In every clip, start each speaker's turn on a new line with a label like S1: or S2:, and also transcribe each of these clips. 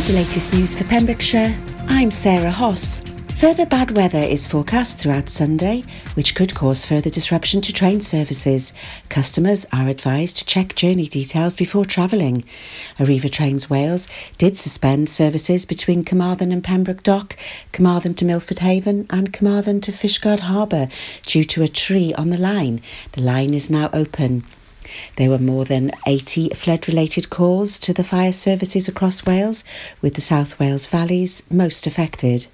S1: With the latest news for Pembrokeshire, I'm Sarah Hoss. Further bad weather is forecast throughout Sunday, which could cause further disruption to train services. Customers are advised to check journey details before travelling. Arriva Trains Wales did suspend services between Carmarthen and Pembroke Dock, Carmarthen to Milford Haven, and Carmarthen to Fishguard Harbour due to a tree on the line. The line is now open. There were more than 80 flood related calls to the fire services across Wales, with the South Wales valleys most affected.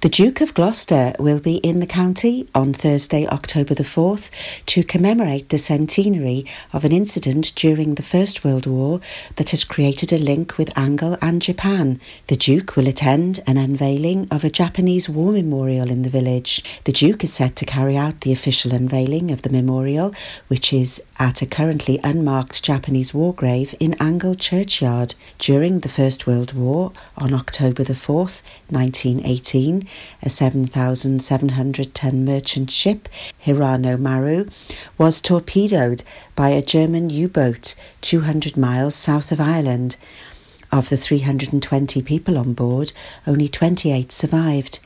S1: The Duke of Gloucester will be in the county on Thursday, October the 4th, to commemorate the centenary of an incident during the First World War that has created a link with Angle and Japan. The Duke will attend an unveiling of a Japanese war memorial in the village. The Duke is set to carry out the official unveiling of the memorial, which is at a currently unmarked Japanese war grave in Angle Churchyard. During the First World War, on October the 4th, 1918, a 7,700 ton merchant ship, Hirano Maru, was torpedoed by a German U boat 200 miles south of Ireland. Of the 320 people on board, only 28 survived.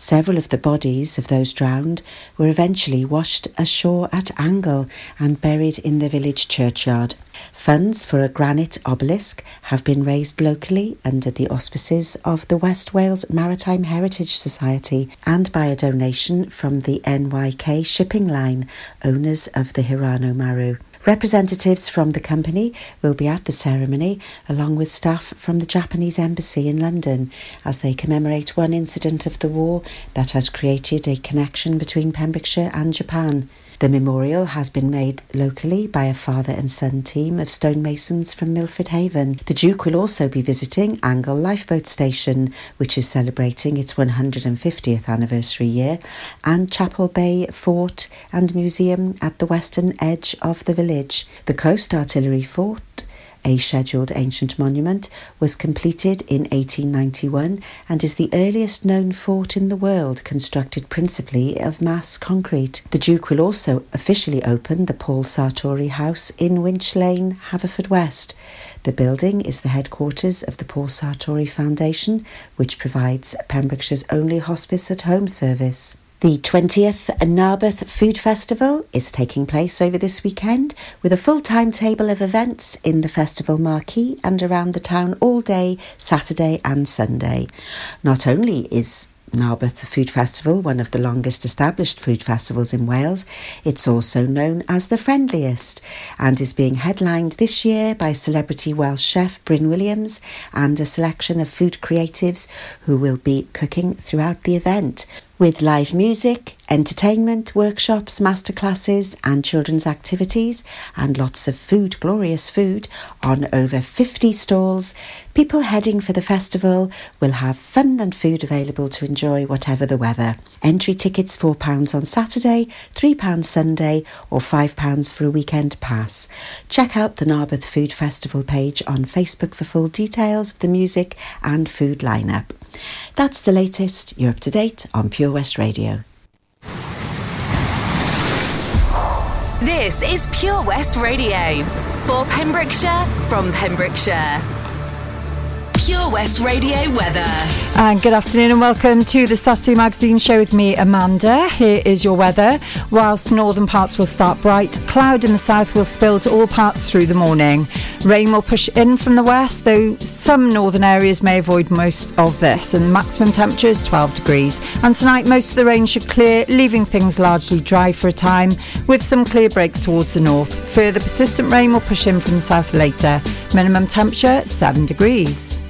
S1: Several of the bodies of those drowned were eventually washed ashore at Angle and buried in the village churchyard. Funds for a granite obelisk have been raised locally under the auspices of the West Wales Maritime Heritage Society and by a donation from the NYK shipping line, owners of the Hirano Maru. Representatives from the company will be at the ceremony, along with staff from the Japanese Embassy in London, as they commemorate one incident of the war that has created a connection between Pembrokeshire and Japan. The memorial has been made locally by a father and son team of stonemasons from Milford Haven. The Duke will also be visiting Angle Lifeboat Station, which is celebrating its 150th anniversary year, and Chapel Bay Fort and Museum at the western edge of the village. The Coast Artillery Fort a scheduled ancient monument, was completed in 1891 and is the earliest known fort in the world constructed principally of mass concrete. The Duke will also officially open the Paul Sartori House in Winch Lane, Haverfordwest. The building is the headquarters of the Paul Sartori Foundation, which provides Pembrokeshire's only hospice at home service. The 20th Narberth Food Festival is taking place over this weekend with a full timetable of events in the festival marquee and around the town all day, Saturday and Sunday. Not only is Narberth Food Festival, one of the longest established food festivals in Wales. It's also known as the friendliest and is being headlined this year by celebrity Welsh chef Bryn Williams and a selection of food creatives who will be cooking throughout the event with live music, entertainment, workshops, masterclasses, and children's activities, and lots of food, glorious food, on over 50 stalls. People heading for the festival will have fun and food available to enjoy whatever the weather. Entry tickets £4 on Saturday, £3 Sunday, or £5 for a weekend pass. Check out the Narberth Food Festival page on Facebook for full details of the music and food lineup. That's the latest. You're up to date on Pure West Radio.
S2: This is Pure West Radio for Pembrokeshire from Pembrokeshire. Pure West Radio weather.
S3: And good afternoon and welcome to the Saturday Magazine show with me, Amanda. Here is your weather. Whilst northern parts will start bright, cloud in the south will spill to all parts through the morning. Rain will push in from the west, though some northern areas may avoid most of this. And maximum temperature is 12 degrees. And tonight, most of the rain should clear, leaving things largely dry for a time, with some clear breaks towards the north. Further persistent rain will push in from the south later. Minimum temperature 7 degrees.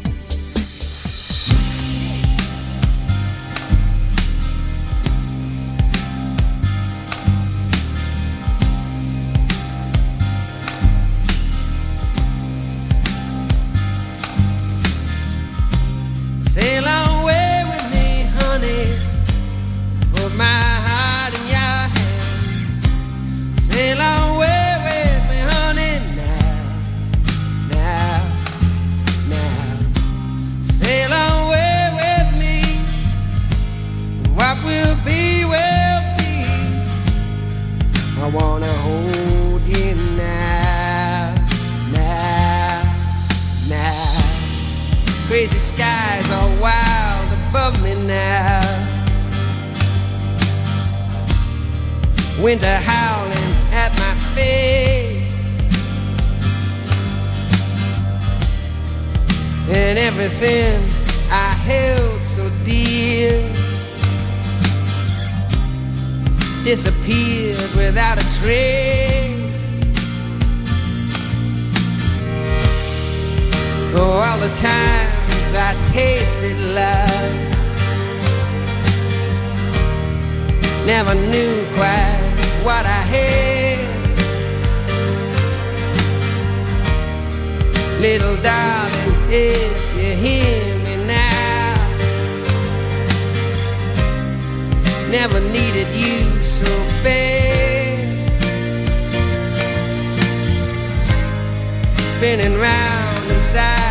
S4: Little darling, if you hear me now, never needed you so bad. Spinning round inside.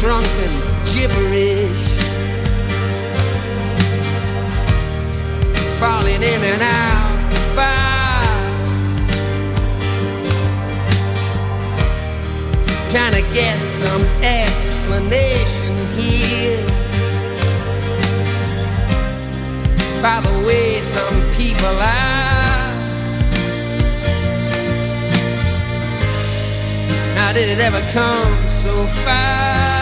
S4: drunken gibberish. Falling in and out fast. Trying to get some explanation here. By the way some people are. How did it ever come so far?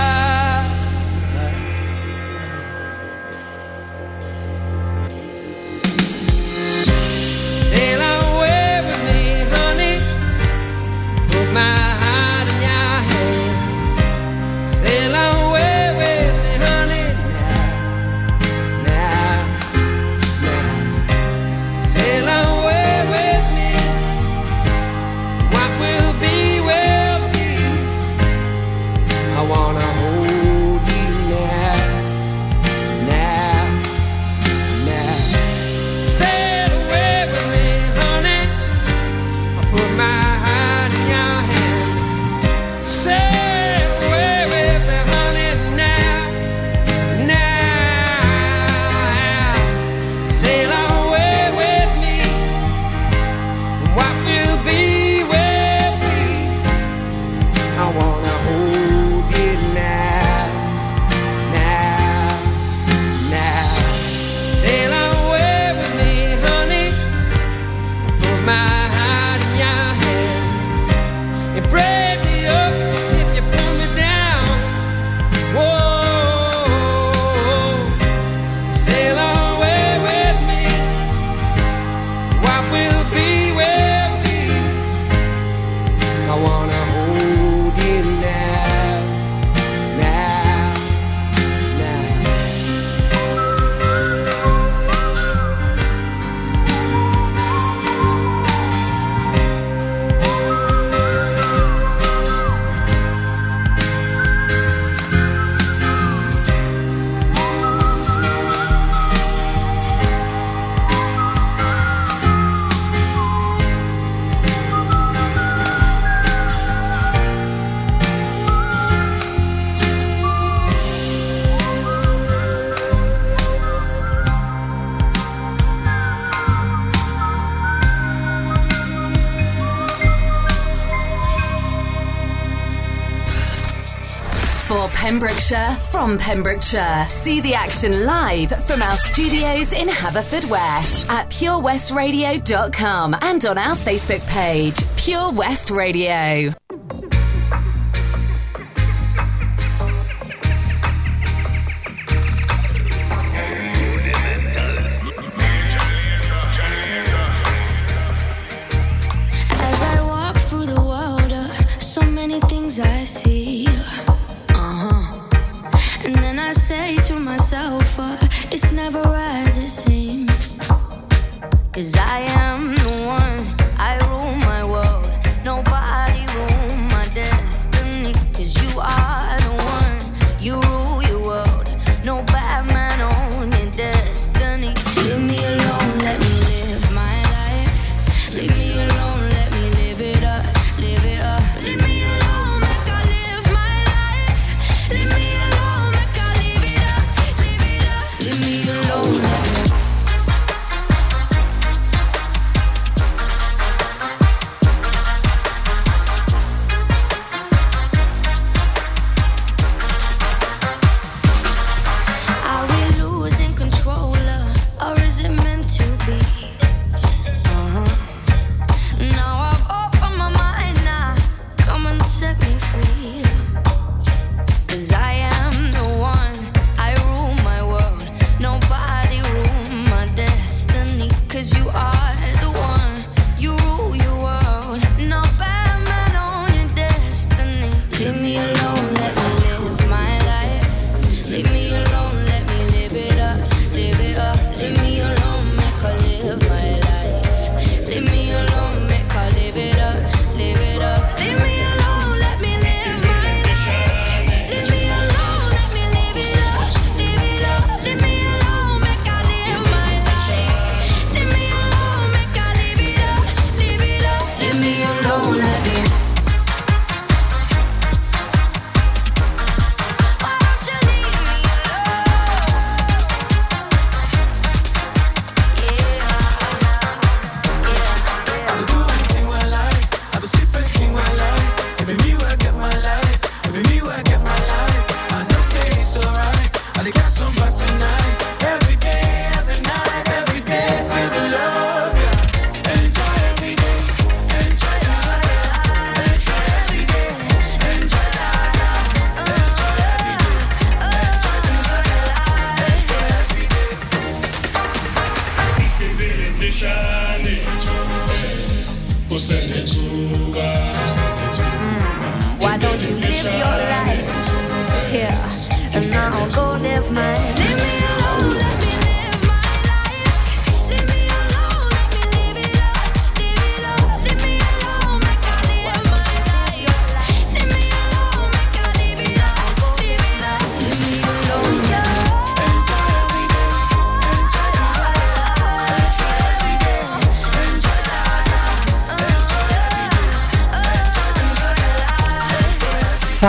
S2: Pembrokeshire from Pembrokeshire. See the action live from our studios in Haverfordwest at purewestradio.com and on our Facebook page, Pure West Radio.
S5: Cause I am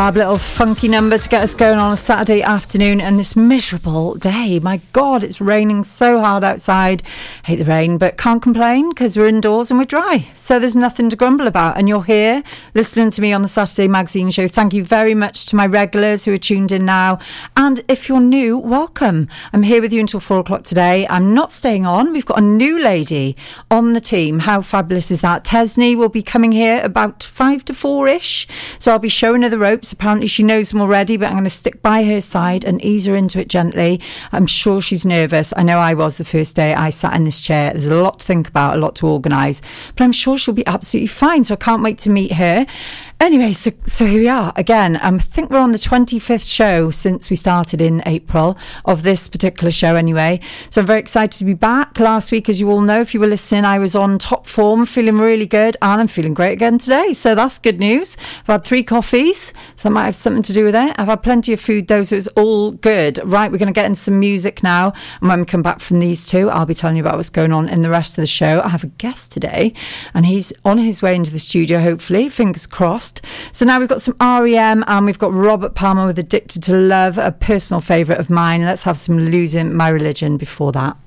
S6: Fab little funky number to get us going on a Saturday afternoon and this miserable day. My God, it's raining so hard outside. Hate the rain, but can't complain because we're indoors and we're dry. So there's nothing to grumble about. And you're here listening to me on the Saturday Magazine Show. Thank you very much to my regulars who are tuned in now. And if you're new, welcome. I'm here with you until four o'clock today. I'm not staying on. We've got a new lady on the team. How fabulous is that? Tesney will be coming here about five to four ish. So I'll be showing her the ropes. Apparently, she knows them already, but I'm going to stick by her side and ease her into it gently. I'm sure she's nervous. I know I was the first day I sat in this chair. There's a lot to think about, a lot to organise, but I'm sure she'll be absolutely fine. So I can't wait to meet her. Anyway, so so here we are again. Um, I think we're on the 25th show since we started in April of this particular show. Anyway, so I'm very excited to be back. Last week, as you all know, if you were listening, I was on top form, feeling really good, and I'm feeling great again today. So that's good news. I've had three coffees, so that might have something to do with it. I've had plenty of food though, so it's all good. Right, we're going to get in some music now, and when we come back from these two, I'll be telling you about what's going on in the rest of the show. I have a guest today, and he's on his way into the studio. Hopefully, fingers crossed. So now we've got some REM and we've got Robert Palmer with Addicted to Love, a personal favourite of mine. Let's have some Losing My Religion before that.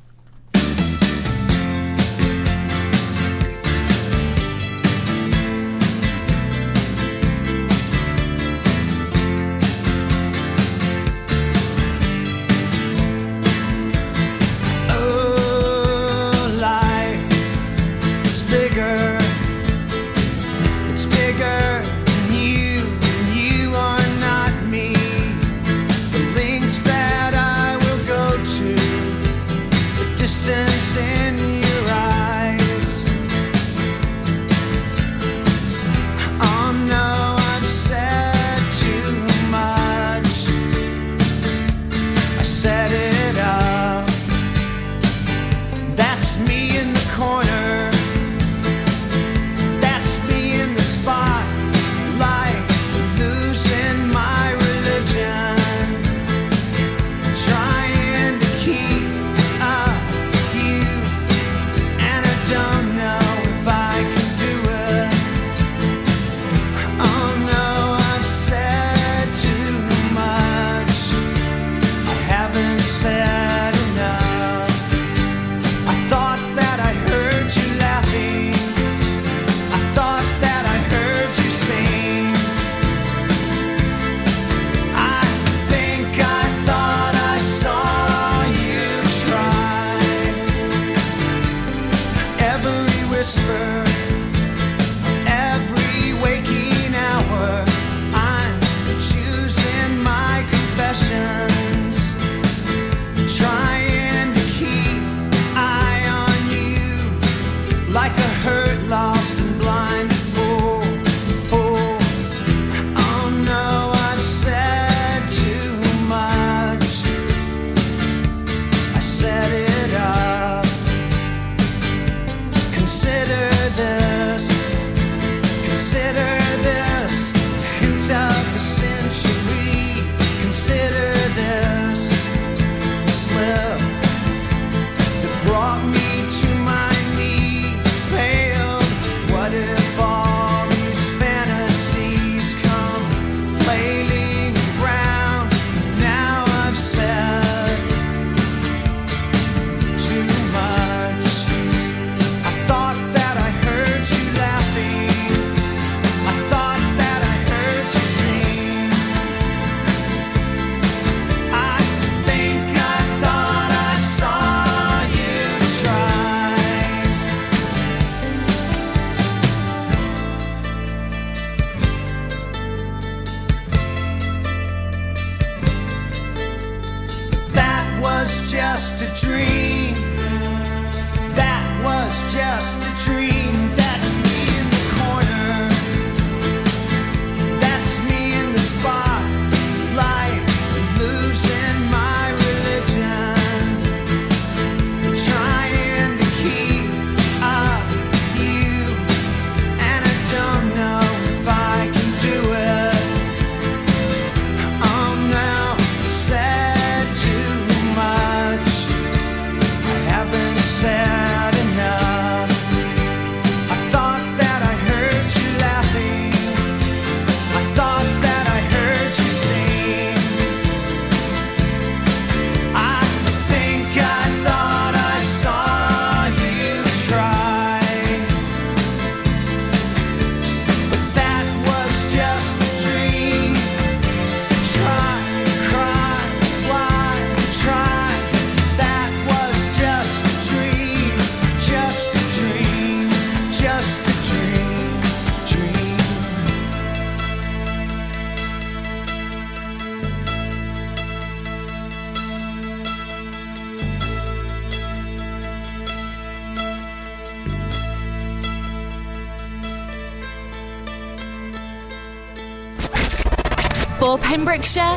S2: Pembrokeshire,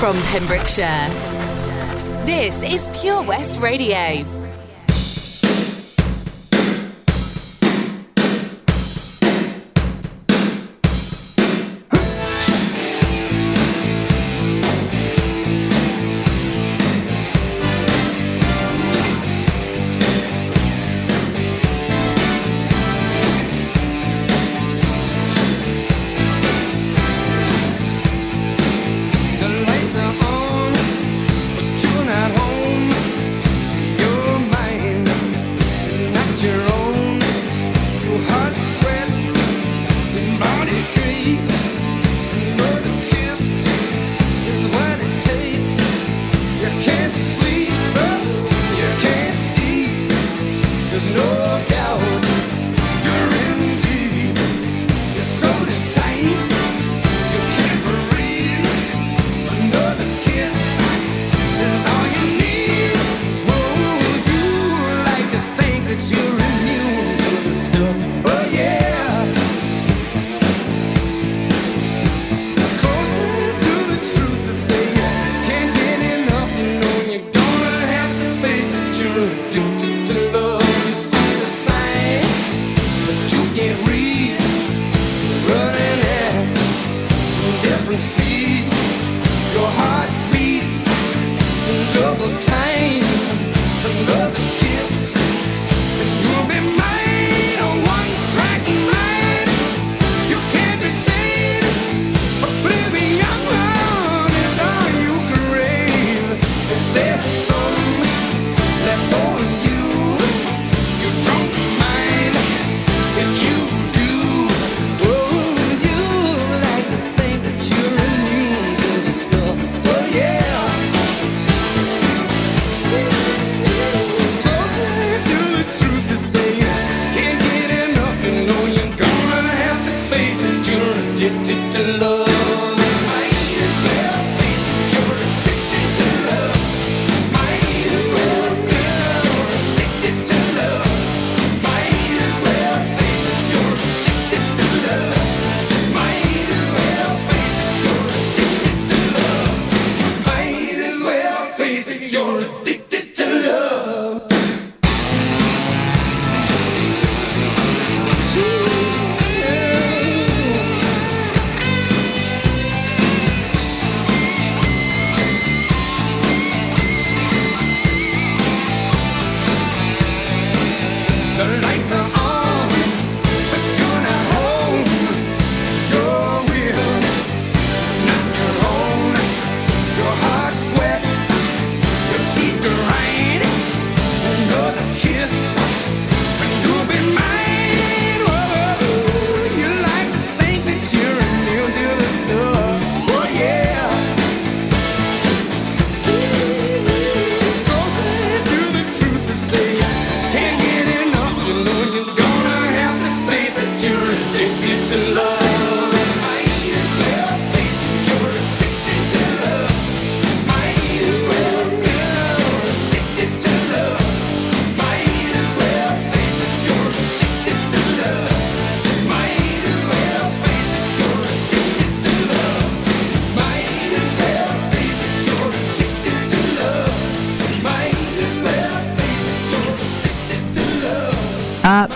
S2: from Pembrokeshire. This is Pure West Radio.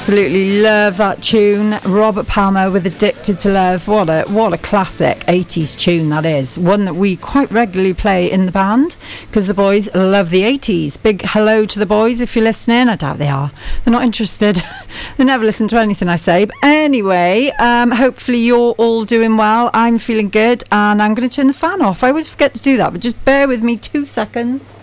S3: Absolutely love that tune. Robert Palmer with Addicted to Love. What a what a classic 80s tune that is. One that we quite regularly play in the band because the boys love the 80s. Big hello to the boys if you're listening. I doubt they are. They're not interested. they never listen to anything I say. But anyway, um, hopefully you're all doing well. I'm feeling good and I'm going to turn the fan off. I always forget to do that, but just bear with me two seconds.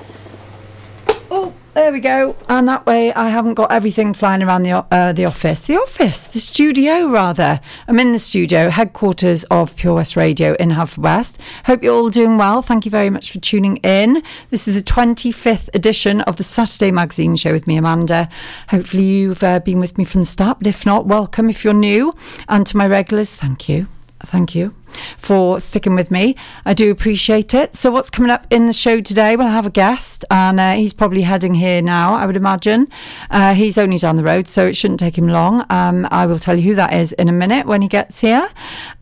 S3: Oh, there we go. And that way I haven't got everything flying around the, uh, the office. The office, the studio, rather. I'm in the studio, headquarters of Pure West Radio in Haverfordwest. Hope you're all doing well. Thank you very much for tuning in. This is the 25th edition of the Saturday Magazine Show with me, Amanda. Hopefully you've uh, been with me from the start, but if not, welcome if you're new. And to my regulars, thank you. Thank you. For sticking with me. I do appreciate it. So, what's coming up in the show today? Well, I have a guest, and uh, he's probably heading here now, I would imagine. Uh, he's only down the road, so it shouldn't take him long. Um, I will tell you who that is in a minute when he gets here.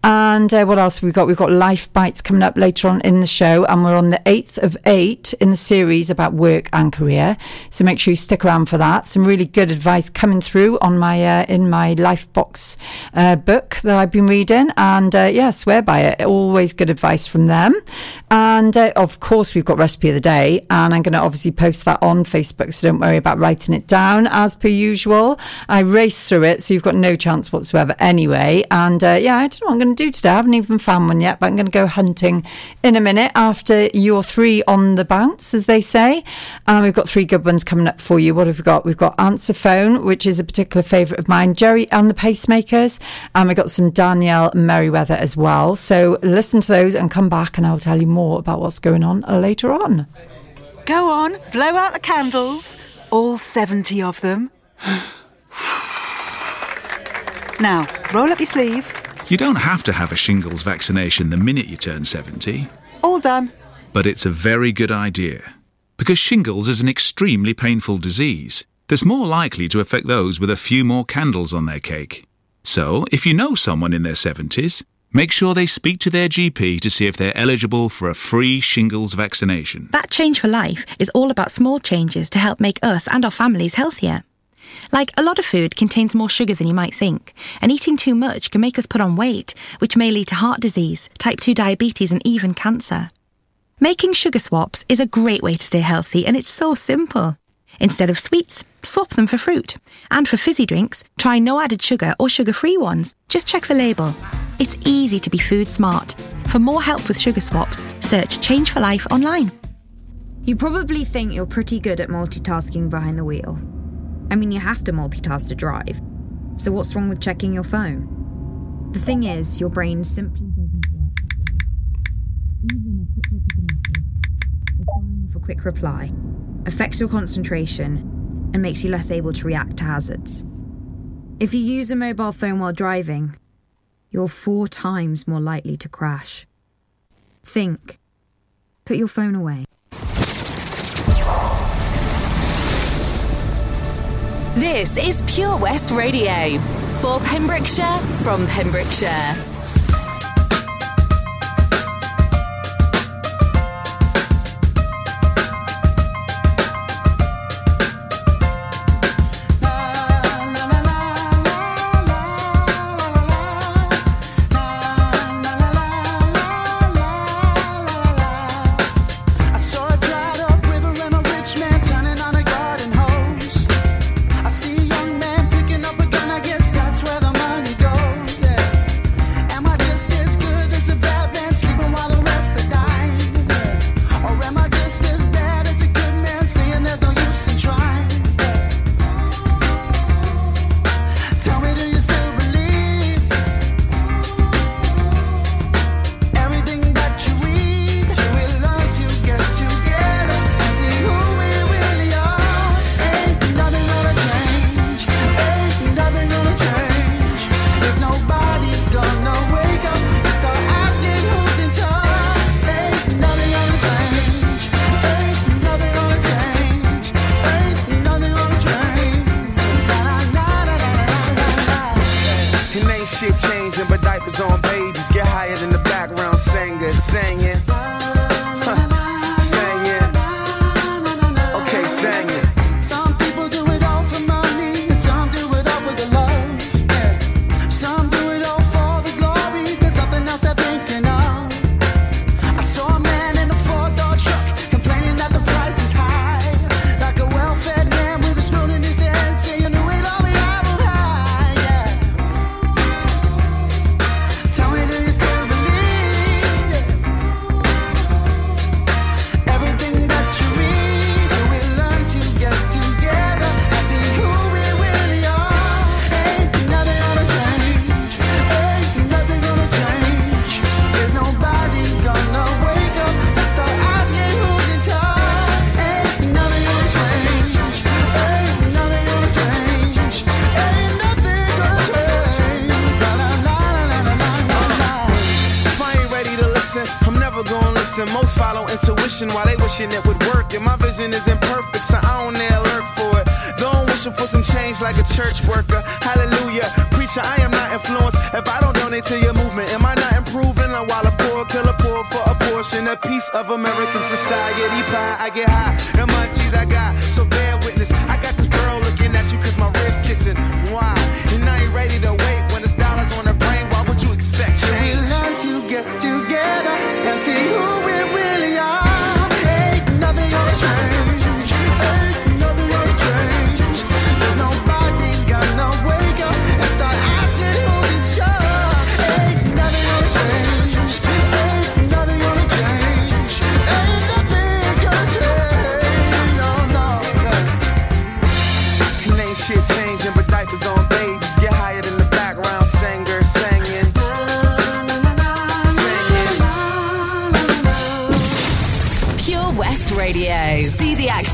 S3: And uh, what else have we got? We've got Life Bites coming up later on in the show, and we're on the 8th of 8 in the series about work and career. So, make sure you stick around for that. Some really good advice coming through on my uh, in my Life Box uh, book that I've been reading, and uh, yeah, swear by it. Always good advice from them. And uh, of course, we've got recipe of the day, and I'm going to obviously post that on Facebook, so don't worry about writing it down as per usual. I race through it, so you've got no chance whatsoever anyway. And uh, yeah, I don't know what I'm going to do today. I haven't even found one yet, but I'm going to go hunting in a minute after your three on the bounce, as they say. And we've got three good ones coming up for you. What have we got? We've got Answer Phone, which is a particular favourite of mine, Gerry and the Pacemakers, and we've got some Daniel Merriweather as well. So listen to those and come back, and I'll tell you more about what's going on later on.
S7: Go on, blow out the candles. All 70 of them. now, roll up your sleeve.
S8: You don't have to have a shingles vaccination the minute you turn 70,
S7: All done.
S8: but it's a very good idea. Because shingles is an extremely painful disease that's more likely to affect those with a few more candles on their cake. So, if you know someone in their 70s, make sure they speak to their GP to see if they're eligible for a free shingles vaccination.
S9: That Change for Life is all about small changes to help make us and our families healthier. Like, a lot of food contains more sugar than you might think, and eating too much can make us put on weight, which may lead to heart disease, type 2 diabetes, and even cancer. Making sugar swaps is a great way to stay healthy, and it's so simple. Instead of sweets, swap them for fruit. And for fizzy drinks, try no added sugar or sugar free ones. Just check the label. It's easy to be food smart. For more help with sugar swaps, search Change for Life online.
S10: You probably think you're pretty good at multitasking behind the wheel. I mean, you have to multitask to drive. So, what's wrong with checking your phone? The thing is, your brain simply for quick reply, affects your concentration and makes you less able to react to hazards. If you use a mobile phone while driving, you're four times more likely to crash. Think. Put your phone away.
S6: This is Pure West Radio for Pembrokeshire from Pembrokeshire.
S11: Follow intuition while they wishing it would work. And my vision is imperfect, so I don't dare lurk for it. Though I'm wishing for some change like a church worker. Hallelujah. Preacher, I am not influenced. If I don't donate to your movement, am I not improving? I'm while a poor killer poor for a portion, a piece of American society pie. I get high, and munchies I got, so bear witness. I got this girl looking at you cause my ribs kissing. Why?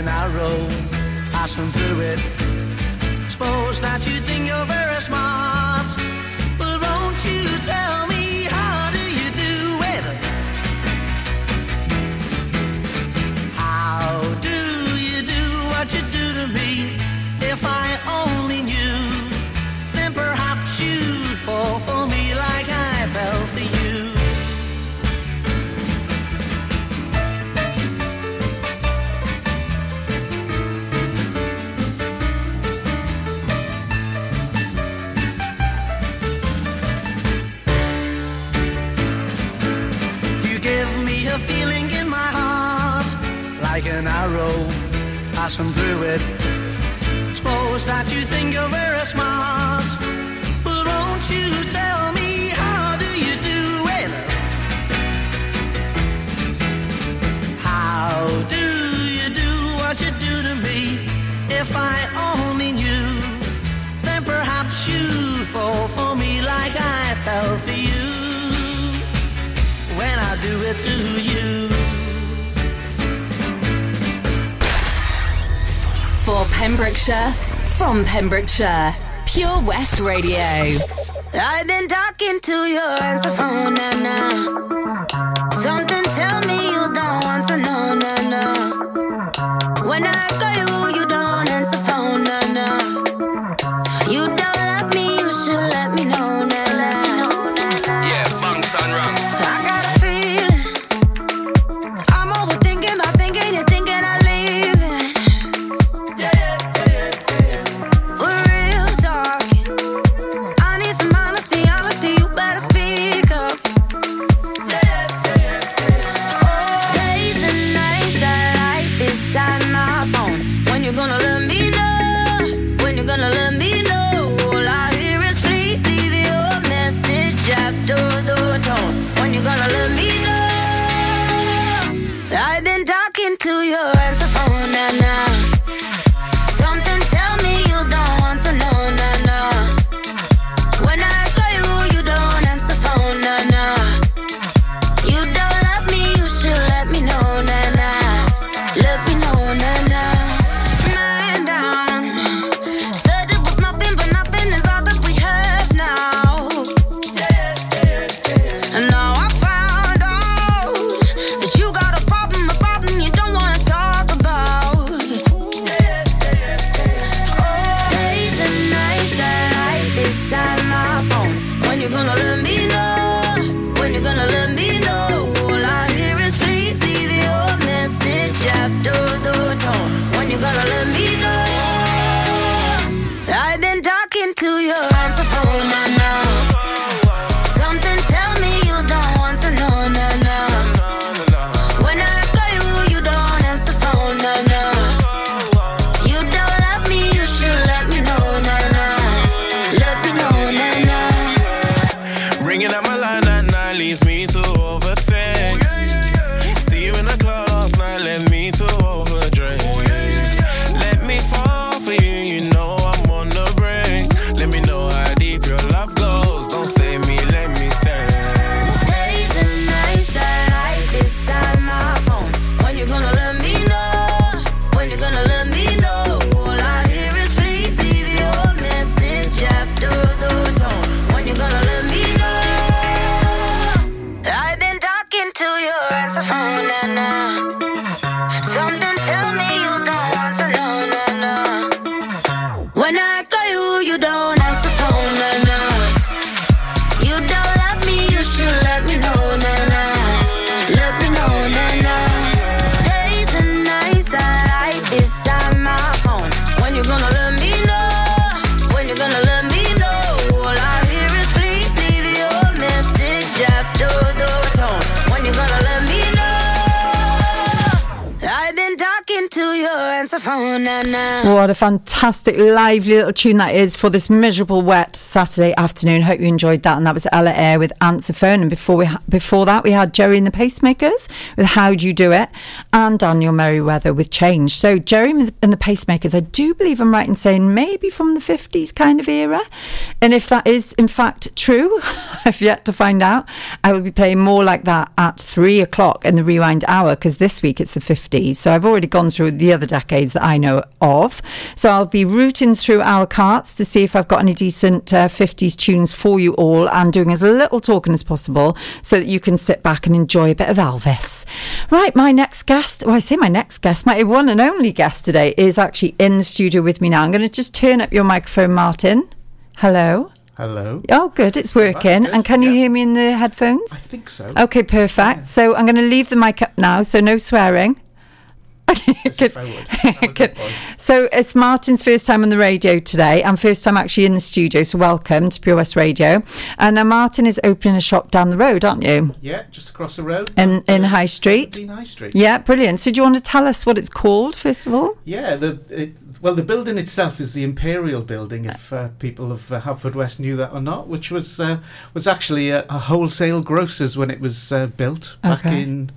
S11: and I
S6: rode, passing through it. Suppose that you think you're very smart. passing through it. Suppose that you think you're very smart.
S12: Pembrokeshire, from Pembrokeshire, Pure West Radio.
S13: I've been talking to your answer phone now.
S3: What a fantastic, lively little tune that is for this miserable, wet Saturday afternoon. Hope you enjoyed that. And that was Ella Eyre with Answer Phone. And before we ha- before that, we had Gerry and the Pacemakers with How Do You Do It, and Daniel Merriweather with Change. So Gerry and the Pacemakers, I do believe I'm right in saying maybe from the 50s kind of era. And if that is in fact true, I've yet to find out. I will be playing more like that at three o'clock in the Rewind Hour because this week it's the 50s. So I've already gone through the other decades that I know of. So I'll be rooting through our carts to see if I've got any decent uh, 50s tunes for you all and doing as little talking as possible so that you can sit back and enjoy a bit of Elvis. Right, my next guest, well, I say my next guest, my one and only guest today is actually in the studio with me now. I'm going to just turn up your microphone, Martin. Hello.
S14: Hello.
S3: Oh, good, it's working.
S14: good,
S3: And can you hear me in the headphones?
S14: I think so.
S3: Okay, perfect. So I'm going to leave the mic up now, so no swearing.
S14: As if I would. Good.
S3: So it's Martin's first time on the radio today and first time actually in the studio. So welcome to Pure West Radio. And now Martin is opening a shop down the road, aren't you?
S14: Yeah, just across the road.
S3: In in High Street.
S14: 17 High Street.
S3: Yeah, brilliant. So do you want to tell us what it's called first of all?
S14: Yeah, the it, well, the building itself is the Imperial Building. If uh, people of uh, Haverfordwest knew that or not, which was uh, was actually a, a wholesale grocers when it was uh, built back
S3: Okay.
S14: in.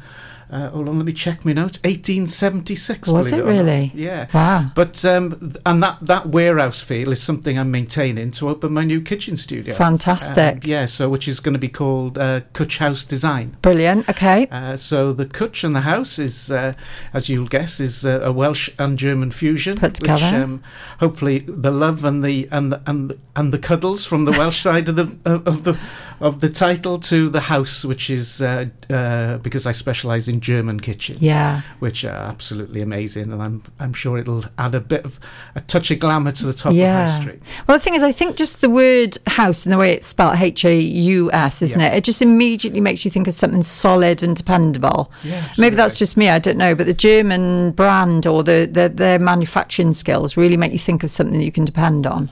S14: Uh, hold on, let me check my notes. 1876.
S3: Was it
S14: not.
S3: really?
S14: Yeah.
S3: Wow.
S14: But um, and that that warehouse feel is something I'm maintaining to open my new kitchen studio.
S3: Fantastic.
S14: Um, yeah, so which is going to be called uh, Cwtch Haus Design.
S3: Brilliant. Okay.
S14: Uh, so the Cwtch and the house is, uh, as you'll guess, is uh, a Welsh and German fusion.
S3: Put together.
S14: Which, um, hopefully, the love and the and the, and the, and the cuddles from the Welsh side of the of the of the title to the house, which is uh, uh, because I specialise in German kitchens.
S3: Yeah.
S14: which are absolutely amazing, and I'm I'm sure it'll add a bit of a touch of glamour to the top of
S3: yeah.
S14: High Street.
S3: Well, the thing is, I think just the word house and the way it's spelled H A U S, isn't
S14: Yeah.
S3: it? It just immediately makes you think of something solid and dependable.
S14: Yeah,
S3: Maybe that's just me, I don't know. But the German brand or the, the their manufacturing skills really make you think of something that you can depend on.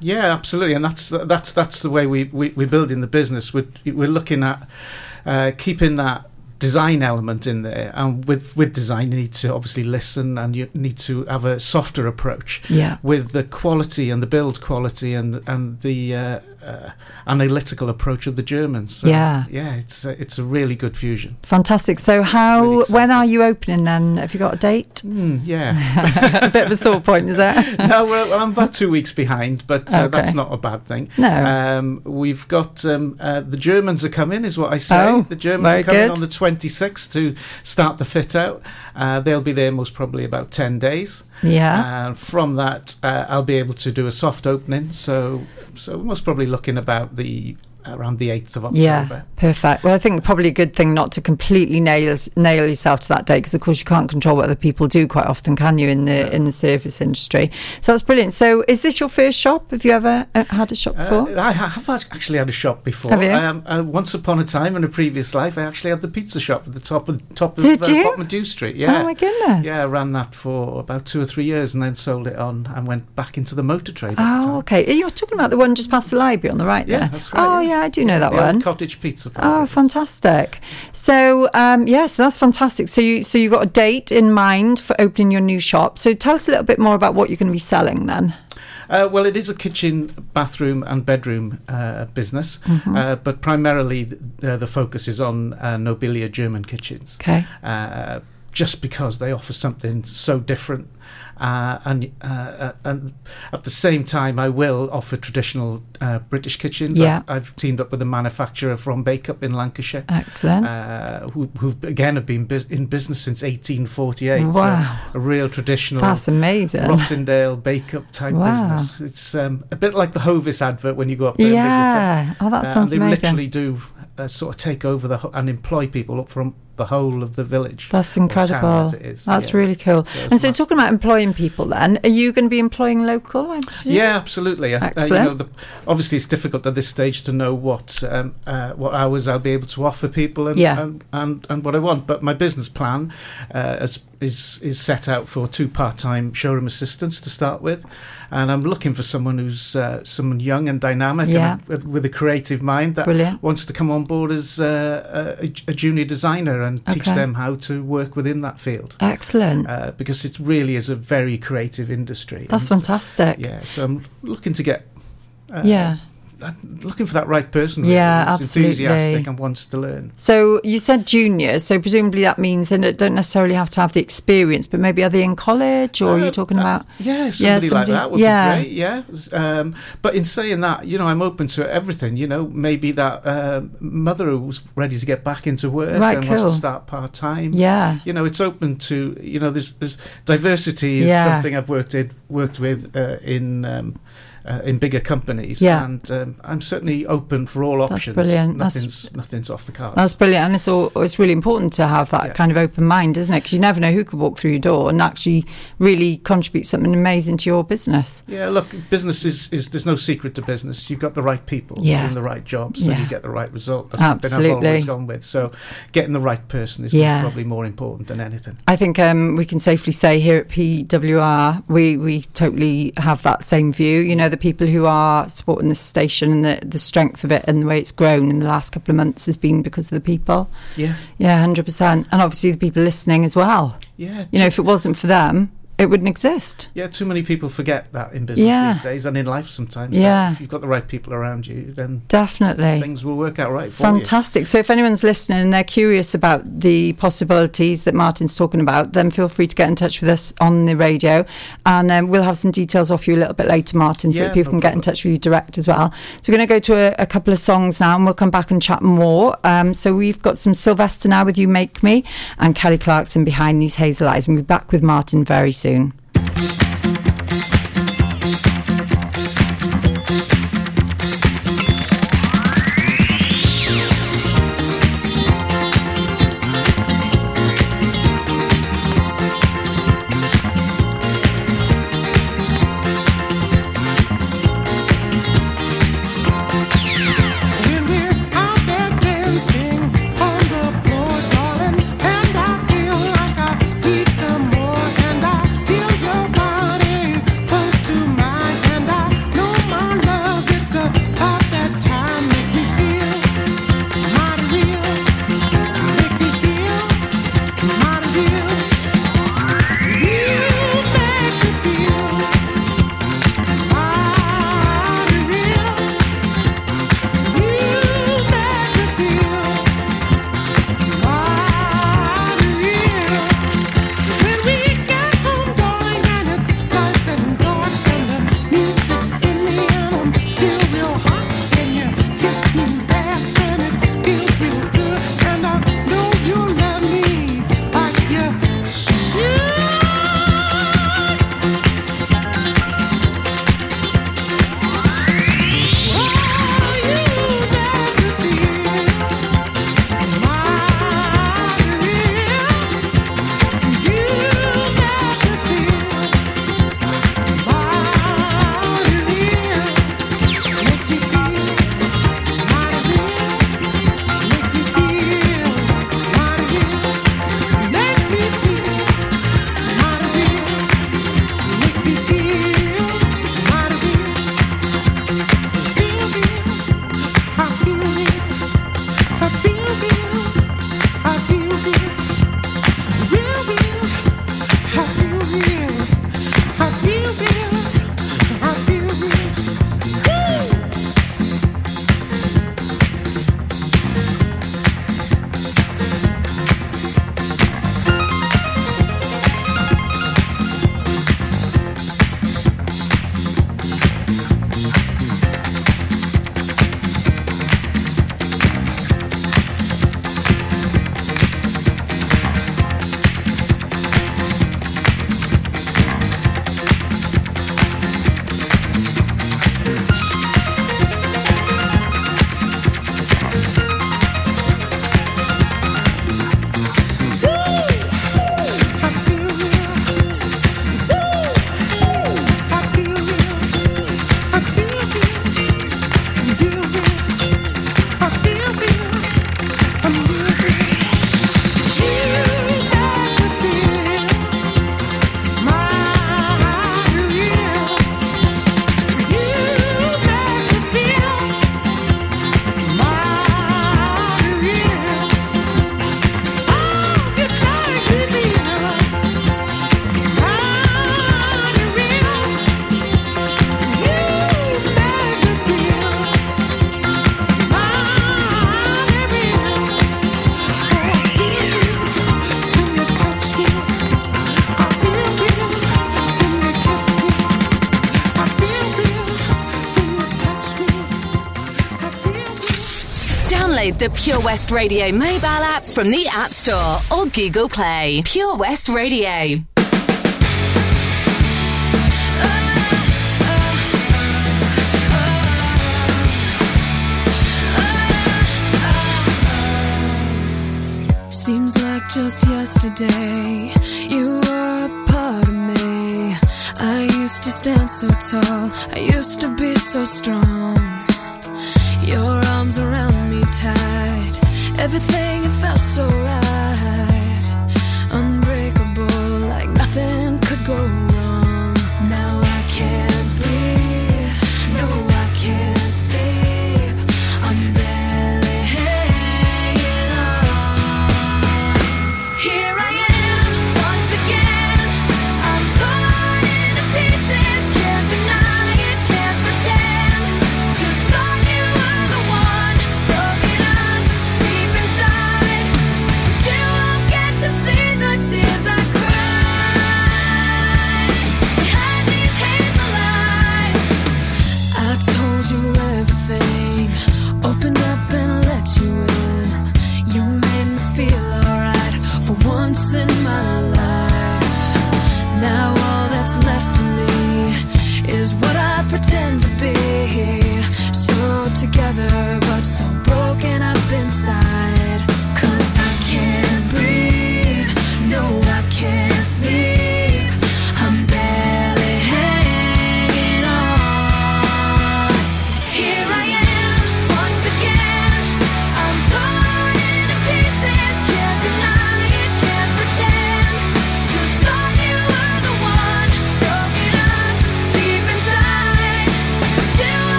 S14: Yeah, absolutely, and that's that's that's the way we we we're building the business. We're we're looking at uh, keeping that design element in there, and with with design, you need to obviously listen, and you need to have a softer approach.
S3: Yeah.
S14: with the quality and the build quality and and the uh, uh, analytical approach of the Germans. So,
S3: Yeah.
S14: yeah, it's a, it's a really good fusion.
S3: Fantastic. So, how
S14: Really
S3: when are you opening then? Have you got a date?
S14: Mm, yeah.
S3: a bit of a sore point, is it?
S14: no, well, I'm about two weeks behind, but uh,
S3: Okay.
S14: that's not a bad thing.
S3: No.
S14: Um, we've got um, uh, the Germans are coming, is what I say.
S3: Oh,
S14: the Germans are coming
S3: good.
S14: on the 26th to start the fit out. Uh, they'll be there most probably about 10 days.
S3: Yeah.
S14: And from that, uh, I'll be able to do a soft opening. So, so most probably looking about the around the 8th of October.
S3: Yeah, perfect. Well, I think probably a good thing not to completely nail nail yourself to that date because, of course, you can't control what other people do quite often, can you? In the in the service industry, so that's brilliant. So, is this your first shop? Have you ever uh, had a shop before?
S14: Uh, I have actually had a shop before.
S3: Have you?
S14: Um, uh, once upon a time, in a previous life, I actually had the pizza shop at the top of top of
S3: Did
S14: uh? Street. Yeah.
S3: Oh my goodness!
S14: Yeah, I ran that for about two or three years, and then sold it on and went back into the motor trade.
S3: Oh, okay. You're talking about the one just past the library on the right
S14: Yeah,
S3: there.
S14: that's right.
S3: Oh, yeah, I do know that
S14: the
S3: one.
S14: Cottage pizza.
S3: Oh, fantastic! So, um, yeah, so that's fantastic. So you so you got a date in mind for opening your new shop. So tell us a little bit more about what you're going to be selling then.
S14: Uh, well, it is a kitchen, bathroom, and bedroom uh, business,
S3: Mm-hmm.
S14: uh, but primarily th- uh, the focus is on uh, Nobilia German kitchens.
S3: Okay.
S14: uh, just because they offer something so different. Uh, and uh, uh, and at the same time, I will offer traditional uh, British kitchens.
S3: Yeah.
S14: I've, I've teamed up with a manufacturer from Bacup in Lancashire,
S3: Excellent.
S14: uh, who, who again have been bus- in business since 1848. so
S3: Wow.
S14: a real traditional
S3: That's amazing.
S14: Rossendale Bacup type
S3: Wow.
S14: business. It's um, a bit like the Hovis advert when you go up there. and visit them.
S3: Yeah. Oh, that sounds
S14: they
S3: amazing.
S14: They literally do uh, sort of take over the ho- and employ people up from the whole of the village.
S3: That's incredible.
S14: is,
S3: That's
S14: yeah.
S3: really cool.
S14: So
S3: and so,
S14: massive.
S3: talking about employing people, then, are you going to be employing local? I presume?
S14: Yeah, absolutely. Uh, uh, you
S3: Excellent.
S14: know, the, obviously, it's difficult at this stage to know what um, uh, what hours I'll be able to offer people and,
S3: Yeah.
S14: and, and, and what I want. But my business plan uh, is, is is set out for two part time showroom assistants to start with, and I'm looking for someone who's uh, someone young and dynamic
S3: Yeah.
S14: and with, with a creative mind that
S3: Brilliant.
S14: wants to come on board as uh, a, a junior designer and teach them how to work within that field.
S3: Excellent.
S14: Uh, because it really is a very creative industry.
S3: That's
S14: And,
S3: fantastic.
S14: Yeah, so I'm looking to get. Uh,
S3: Yeah.
S14: Uh, Looking for that right person. really,
S3: Yeah,
S14: who's
S3: absolutely.
S14: Enthusiastic and wants to learn.
S3: So you said junior, so presumably that means they don't necessarily have to have the experience, but maybe are they in college or are you
S14: Uh,
S3: talking
S14: uh,
S3: about?
S14: Yeah, somebody,
S3: somebody-
S14: like that would
S3: yeah.
S14: be great. Yeah, um, but in saying that, you know, I'm open to everything. You know, maybe that uh, mother who's ready to get back into work
S3: Right,
S14: and wants
S3: cool.
S14: to start part time.
S3: Yeah.
S14: you know, it's open to you know, there's there's diversity is
S3: Yeah.
S14: something I've worked in, worked with uh, in. Um, uh, in bigger companies,
S3: Yeah.
S14: and um, I'm certainly open for all options.
S3: That's brilliant. That's-
S14: Nothing's nothing's off the cards.
S3: That's brilliant, and it's all, it's really important to have that
S14: Yeah.
S3: kind of open mind, isn't it? Because you never know who could walk through your door and actually really contribute something amazing to your business.
S14: Yeah, look, business is, is there's no secret to business. You've got the right people
S3: Yeah.
S14: doing the right jobs, so
S3: Yeah.
S14: you get the right result. That's something I've always gone with. So getting the right person is
S3: Yeah.
S14: probably more important than anything.
S3: I think um, we can safely say here at PWR, we, we totally have that same view. You know, the people who are supporting this station and the, the strength of it and the way it's grown in the last couple of months has been because of the people.
S14: Yeah.
S3: Yeah, 100%. And obviously the people listening as well.
S14: Yeah.
S3: You know, if it wasn't for them, it wouldn't exist.
S14: Yeah, too many people forget that in business
S3: Yeah.
S14: these days and in life sometimes.
S3: Yeah.
S14: If you've got the right people around you, then
S3: Definitely.
S14: things will work out right for you.
S3: Fantastic. So, if anyone's listening and they're curious about the possibilities that Martin's talking about, then feel free to get in touch with us on the radio. And um, we'll have some details off you a little bit later, Martin, so
S14: Yeah,
S3: that people
S14: no
S3: can get in touch with you direct as well. So, we're going to go to a, a couple of songs now and we'll come back and chat more. Um, so, we've got some Sylvester now with You Make Me and Kelly Clarkson behind these hazel eyes. We'll be back with Martin very soon.
S4: When
S2: Download the Pure West Radio mobile app from the App Store or Google Play. Pure West Radio.
S5: Seems like just yesterday you were a part of me. I used to stand so tall, I used to be so strong. Your everything it felt so right.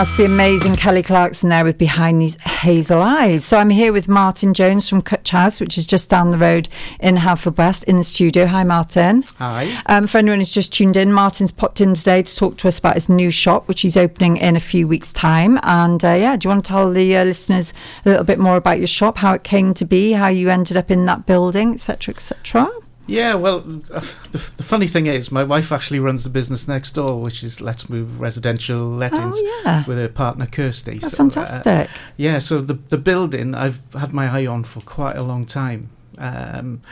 S5: That's the
S3: amazing Kelly Clarkson there with Behind These Hazel Eyes. So I'm here with Martin Jones from Cwtch Haus, which is just down the road in Haverfordwest in the studio. Hi, Martin.
S14: Hi.
S3: Um, for anyone who's just tuned in, Martin's popped in today to talk to us about his new shop, which he's opening in a few weeks' time. And uh, yeah, do you want to tell the uh, listeners a little bit more about your shop, how it came to be, how you ended up in that building, etc., etc.?
S14: Yeah, well, uh, the, the funny thing is, my wife actually runs the business next door, which is Let's Move Residential Lettings,
S3: Oh, yeah.
S14: with her partner Kirsty.
S3: Oh,
S14: So, uh,
S3: fantastic.
S14: yeah, so the the building I've had my eye on for quite a long time. Um,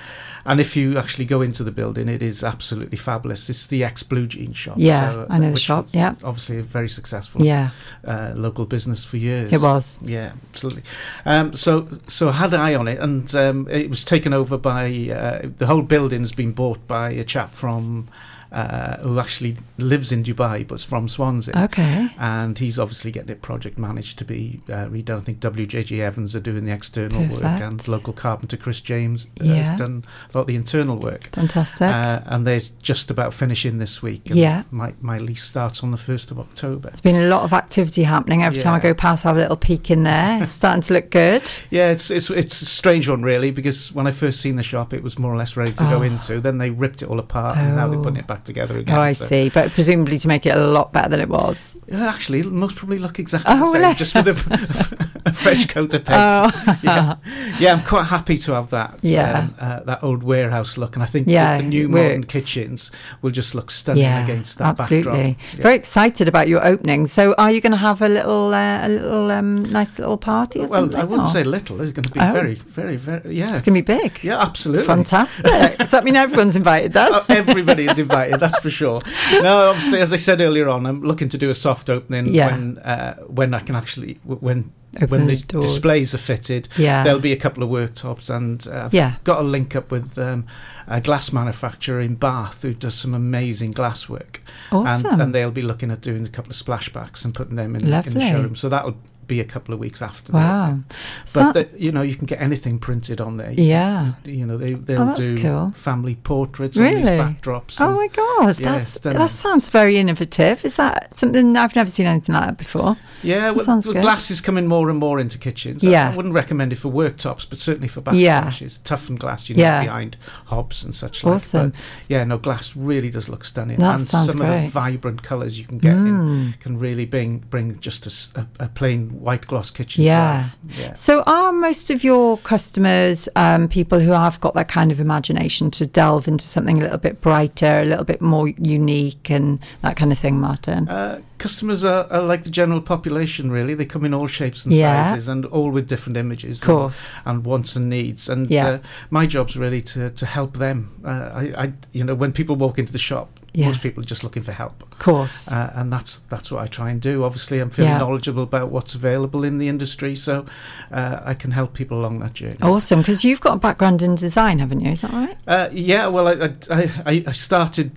S14: and if you actually go into the building, it is absolutely fabulous. It's the ex Blue Jean shop.
S3: Yeah, I know the shop, yeah.
S14: obviously a very successful.
S3: Yeah.
S14: uh, local business for years.
S3: It was.
S14: Yeah, absolutely. Um, so, so I had an eye on it, and um, it was taken over by uh, the whole building's been bought by a chap from. Uh, who actually lives in Dubai but's from Swansea.
S3: Okay.
S14: And he's obviously getting it project managed to be uh, redone. I think WJG Evans are doing the external work, and local carpenter Chris James
S3: Yeah.
S14: has done a lot of the internal work.
S3: Fantastic.
S14: Uh, and they're just about finishing this week. and
S3: Yeah.
S14: My, my lease starts on the 1st of October.
S3: There's been a lot of activity happening. Every time I go past, I have a little peek in there. It's starting to look good.
S14: Yeah, it's it's it's a strange one really because when I first seen the shop, it was more or less ready to go
S3: Oh.
S14: into. Then they ripped it all apart, and now they're
S3: Oh.
S14: putting it back together again.
S3: Oh, I
S14: so-
S3: see. But presumably to make it a lot better than it was.
S14: Actually, it'll most probably look exactly
S3: Oh,
S14: the same,
S3: it?
S14: just with a, a fresh coat of paint.
S3: Oh.
S14: yeah. yeah, I'm quite happy to have that.
S3: Yeah.
S14: um, uh, that old warehouse look, and I think
S3: Yeah,
S14: the, the new modern kitchens will just look stunning
S3: yeah,
S14: against that
S3: absolutely.
S14: backdrop. Yeah.
S3: Very excited about your opening. So, are you going to have a little, uh, a little um, nice little party or
S14: Well,
S3: something?
S14: I wouldn't
S3: or-
S14: say little. It's going to be
S3: Oh.
S14: very, very, very. Yeah,
S3: It's going to be big.
S14: Yeah, absolutely.
S3: Fantastic. Does that mean everyone's invited then?
S14: Oh, everybody is invited, that's for sure. No, obviously, as I said earlier on, I'm looking to do a soft opening
S3: Yeah.
S14: when uh, when I can actually when
S3: Open
S14: when the
S3: doors.
S14: displays are fitted.
S3: Yeah.
S14: there'll be a couple of worktops, and uh, I've
S3: Yeah.
S14: got a link up with um, a glass manufacturer in Bath who does some amazing glass work.
S3: Awesome.
S14: and, and they'll be looking at doing a couple of splashbacks and putting them in, in the showroom. So that'll be a couple of weeks after.
S3: Wow. So-
S14: But the, you know, you can get anything printed on there. You
S3: Yeah.
S14: can- you know, they they'll
S3: Oh,
S14: do
S3: cool.
S14: family portraits
S3: Really?
S14: these backdrops.
S3: Oh
S14: and-
S3: my god,
S14: Yeah,
S3: that's
S14: stunning.
S3: that sounds very innovative. Is that something I've never seen anything like that before?
S14: Yeah,
S3: That
S14: well,
S3: sounds
S14: well,
S3: good.
S14: glass is coming more and more into kitchens. I-
S3: Yeah.
S14: I wouldn't recommend it for worktops, but certainly for
S3: Yeah.
S14: backslashes. Toughened glass, you
S3: Yeah.
S14: behind hobs and such
S3: Awesome.
S14: like. But yeah, no, glass really does look stunning.
S3: That
S14: and
S3: sounds
S14: some of the vibrant colours you can get
S3: Mm.
S14: in can really bring bring just a plain white gloss kitchen
S3: Yeah.
S14: Yeah.
S3: So, are most of your customers um, people who have got that kind of imagination to delve into something a little bit brighter, a little bit more unique, and that kind of thing, Martin?
S14: Uh, customers are, are like the general population, really. They come in all shapes and
S3: Yeah.
S14: sizes and all with different images.
S3: Of course.
S14: And, and wants and needs. And
S3: Yeah.
S14: uh, my job's really to, to help them. Uh, I, I, you know, when people walk into the shop,
S3: Yeah.
S14: most people are just looking for help.
S3: Of course.
S14: Uh, and that's that's what I try and do. Obviously, I'm fairly
S3: Yeah.
S14: knowledgeable about what's available in the industry, so uh, I can help people along that journey.
S3: Awesome, because you've got a background in design, haven't you? Is that right?
S14: Uh, yeah, well, I, I, I, started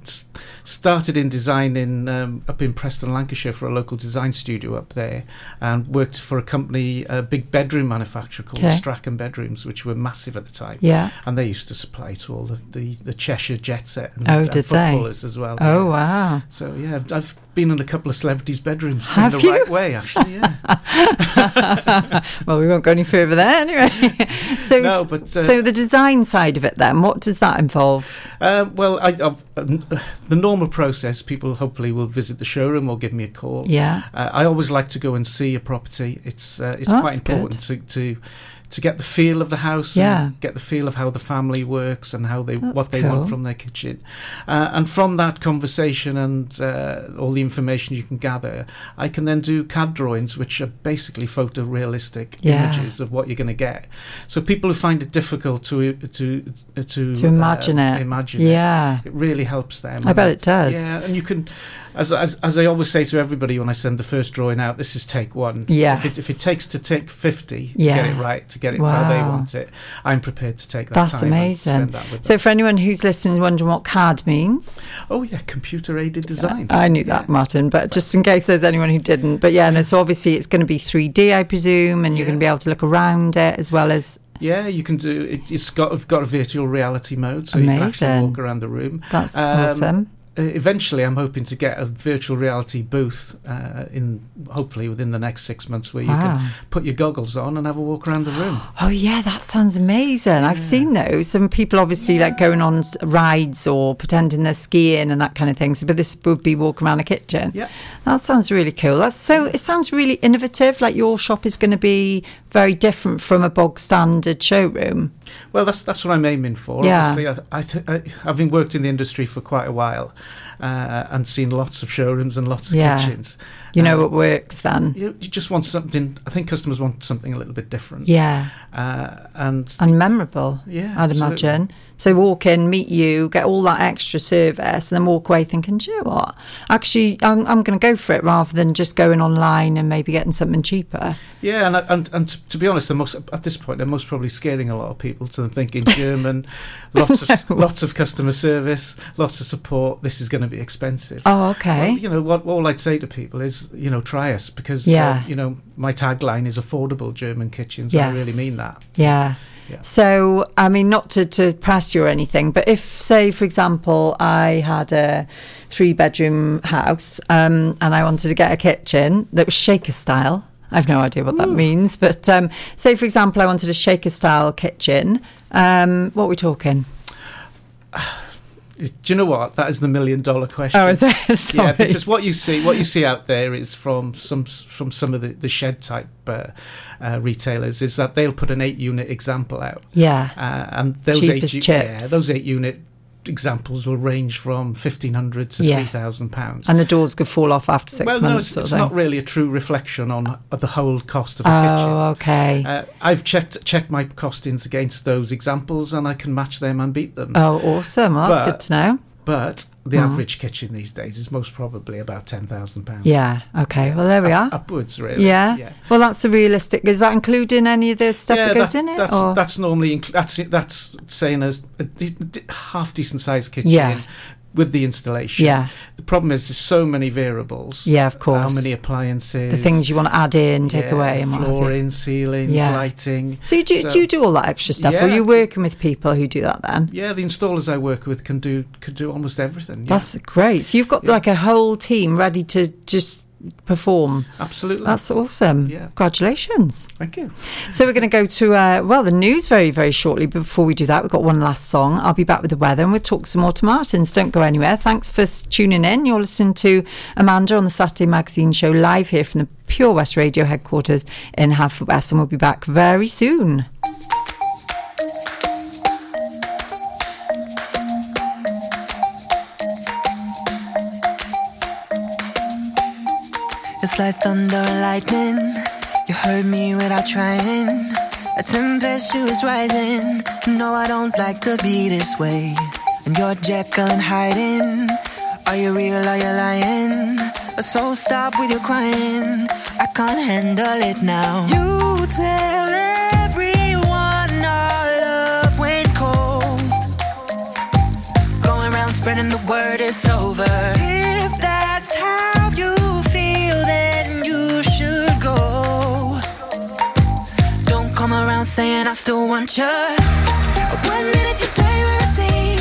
S14: started in design in um, up in Preston, Lancashire, for a local design studio up there, and worked for a company, a big bedroom manufacturer called
S3: Okay.
S14: Strachan Bedrooms, which were massive at the time.
S3: Yeah.
S14: and they used to supply to all the, the, the Cheshire Jet Set and,
S3: Oh,
S14: and
S3: did they?
S14: footballers as well.
S3: Oh, wow.
S14: So yeah, I've, I've been in a couple of celebrities' bedrooms
S3: Have
S14: in the
S3: you?
S14: right way, actually. Yeah.
S3: well, we won't go any further there anyway. so,
S14: No, but, uh,
S3: so the design side of it, then, what does that involve?
S14: Um, well, I, I've, um, the normal process, people hopefully will visit the showroom or give me a call.
S3: Yeah.
S14: Uh, I always like to go and see a property. It's uh, it's
S3: Oh,
S14: quite important to, to to get the feel of the house.
S3: Yeah.
S14: And get the feel of how the family works and how they
S3: That's
S14: what they
S3: cool.
S14: want from their kitchen. Uh, and from that conversation and uh, all the information you can gather, I can then do CAD drawings, which are basically photorealistic
S3: Yeah.
S14: images of what you're going to get. So people who find it difficult to to to
S3: To imagine
S14: uh,
S3: it.
S14: imagine
S3: Yeah.
S14: it, it really helps them.
S3: I bet
S14: And
S3: it does.
S14: Yeah, and you can, as, as as I always say to everybody when I send the first drawing out, this is take one. If it, if it takes to take fifty to
S3: Yeah.
S14: get it right, to get it how they want it, I'm prepared to take that
S3: That's amazing.
S14: that
S3: So,
S14: them.
S3: for anyone who's listening and wondering what CAD means,
S14: oh yeah, computer aided design.
S3: I knew that, Martin, but just in case there's anyone who didn't. But yeah, no, so obviously it's going to be 3D, I presume, and you're going to be able to look around it as well as.
S14: Yeah, you can do it. It's got it's got a virtual reality mode, so you can actually walk around the room.
S3: That's
S14: Um,
S3: awesome.
S14: Uh, Eventually, I'm hoping to get a virtual reality booth uh, in hopefully within the next six months, where you
S3: Wow.
S14: can put your goggles on and have a walk around the room.
S3: Oh yeah, that sounds amazing. I've seen those. Some people obviously like going on rides or pretending they're skiing and that kind of thing. So, but this would be walking around a kitchen.
S14: Yeah.
S3: That sounds really cool. That's so. It sounds really innovative. Like your shop is going to be very different from a bog standard showroom.
S14: Well, that's that's what I'm aiming for.
S3: Yeah.
S14: Obviously, I, I, I, having worked in the industry for quite a while uh, and seen lots of showrooms and lots of
S3: yeah.
S14: kitchens,
S3: You know
S14: uh,
S3: what works then.
S14: you, you just want something. I think customers want something a little bit different.
S3: Yeah.
S14: uh, and
S3: And memorable.
S14: Yeah,
S3: I'd
S14: absolutely.
S3: imagine. So walk in, meet you, get all that extra service, and then walk away thinking, Do you know what? Actually, I'm, I'm going to go for it rather than just going online and maybe getting something cheaper.
S14: yeah, and and and to be honest, the most at this point, they're most probably scaring a lot of people to them thinking German, lots of lots of customer service, lots of support. This is going to be expensive.
S3: Oh, okay.
S14: Well, you know what? All I'd say to people is, you know, try us because,
S3: Yeah.
S14: uh, you know, my tagline is affordable German kitchens.
S3: Yes.
S14: I really mean that.
S3: Yeah.
S14: Yeah.
S3: So, I mean, not to, to press you or anything, but if, say, for example, I had a three bedroom house um, and I wanted to get a kitchen that was shaker style, I've no idea what that means, but um, say, for example, I wanted a shaker style kitchen, um, what are we talking?
S14: Do you know what? That is the million dollar question.
S3: Oh, is it?
S14: Yeah, because what you see, what you see out there is from some from some of the, the shed type uh, uh, retailers is that they'll put an eight unit example out.
S3: Yeah.
S14: uh, and those
S3: Cheap
S14: eight u- yeah, those eight unit examples will range from fifteen hundred to
S3: Yeah.
S14: three thousand pounds.
S3: And the doors could fall off after six
S14: well,
S3: months.
S14: no, it's,
S3: sort
S14: it's not really a true reflection on the whole cost of a
S3: Oh,
S14: kitchen.
S3: okay.
S14: Uh, I've checked checked my costings against those examples, and I can match them and beat them.
S3: Oh, awesome. Well, that's
S14: But-
S3: good to know.
S14: But the
S3: Mm.
S14: average kitchen these days is most probably about ten thousand pounds.
S3: Yeah. Okay. Well, there we are.
S14: Upwards, really.
S3: Yeah.
S14: Yeah.
S3: Well, that's a realistic. Is that including any of the stuff that goes in it?
S14: That's,
S3: or?
S14: that's normally inc- that's that's saying a, a de- half decent sized kitchen
S3: Yeah.
S14: With the installation.
S3: Yeah.
S14: The problem is there's so many variables.
S3: Yeah, of course.
S14: How many appliances?
S3: the things you want to add in, take
S14: yeah,
S3: away, and what have you.
S14: flooring, ceilings,
S3: Yeah.
S14: lighting.
S3: So you do, do you do all that extra stuff, or
S14: Yeah.
S3: are you working with people who do that then?
S14: Yeah, the installers I work with can do can do almost everything. Yeah.
S3: That's great. So you've got like a whole team ready to just perform.
S14: Absolutely.
S3: That's awesome.
S14: Yeah.
S3: Congratulations.
S14: Thank you.
S3: So we're going to go to uh, well the news very very shortly. But before we do that, we've got one last song. I'll be back with the weather and we'll talk some more to Martins. Don't go anywhere. Thanks for tuning in. You're listening to Amanda on the Saturday Magazine Show live here from the Pure West Radio headquarters in Haverfordwest, and we'll be back very soon.
S13: It's like thunder and lightning. You heard me without trying. A tempestuous rising. No, I don't like to be this way. And you're Jekyll and hiding. Are you real? Are you lying? So stop with your crying. I can't handle it now. You tell everyone our love went cold. Going around spreading the word it's over. Saying I still want you. One minute you say we're a team,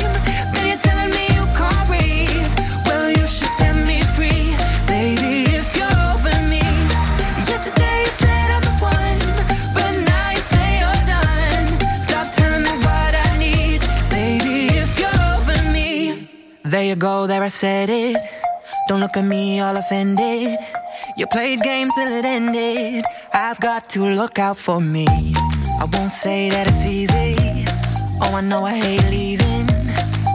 S13: then you're telling me you can't breathe. Well, you should set me free, baby, if you're over me. Yesterday you said I'm the one, but now you say you're done. Stop telling me what I need, baby, if you're over me. There you go, there I said it. Don't look at me all offended. You played games till it ended. I've got to look out for me. I won't say that it's easy. Oh, I know I hate leaving.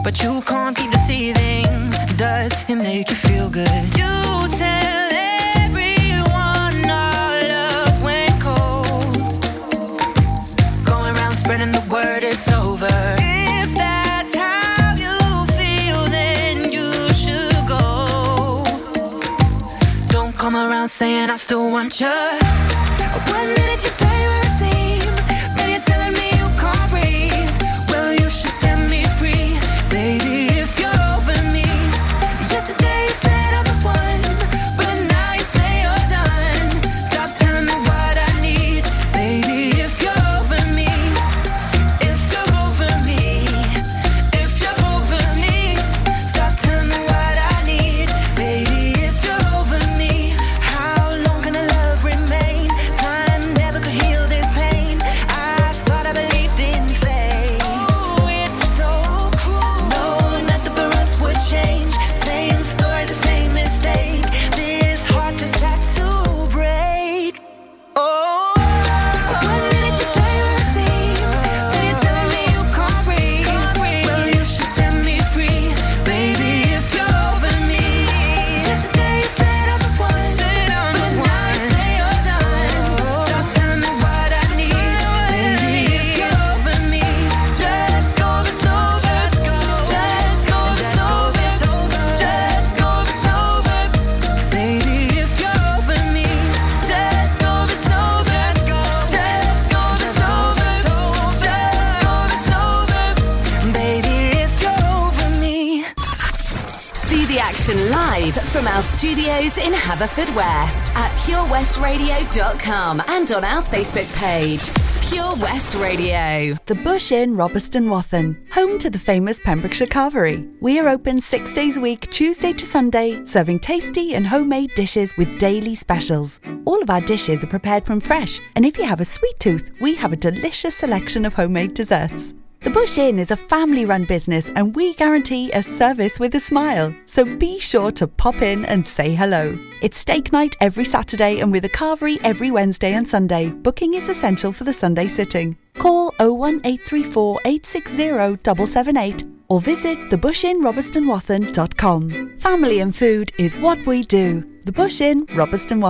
S13: But you can't keep deceiving. Does it make you feel good? You tell everyone our love went cold. Going around spreading the word it's over. If that's how you feel, then you should go. Don't come around saying I still want you. One minute you say
S2: in Haverfordwest at purewestradio.com and on our Facebook page, Pure West Radio.
S15: The Bush Inn, Robertson Wathen, home to the famous Pembrokeshire Carvery. We are open six days a week, Tuesday to Sunday, serving tasty and homemade dishes with daily specials. All of our dishes are prepared from fresh, and if you have a sweet tooth, we have a delicious selection of homemade desserts. The Bush Inn is a family run business and we guarantee a service with a smile. So be sure to pop in and say hello. It's steak night every Saturday and with a carvery every Wednesday and Sunday. Booking is essential for the Sunday sitting. Call 01834 860 778 or visit thebushinrobertsonwathen.com. Family and food is what we do. The Bush Inn, Robertston Wathen.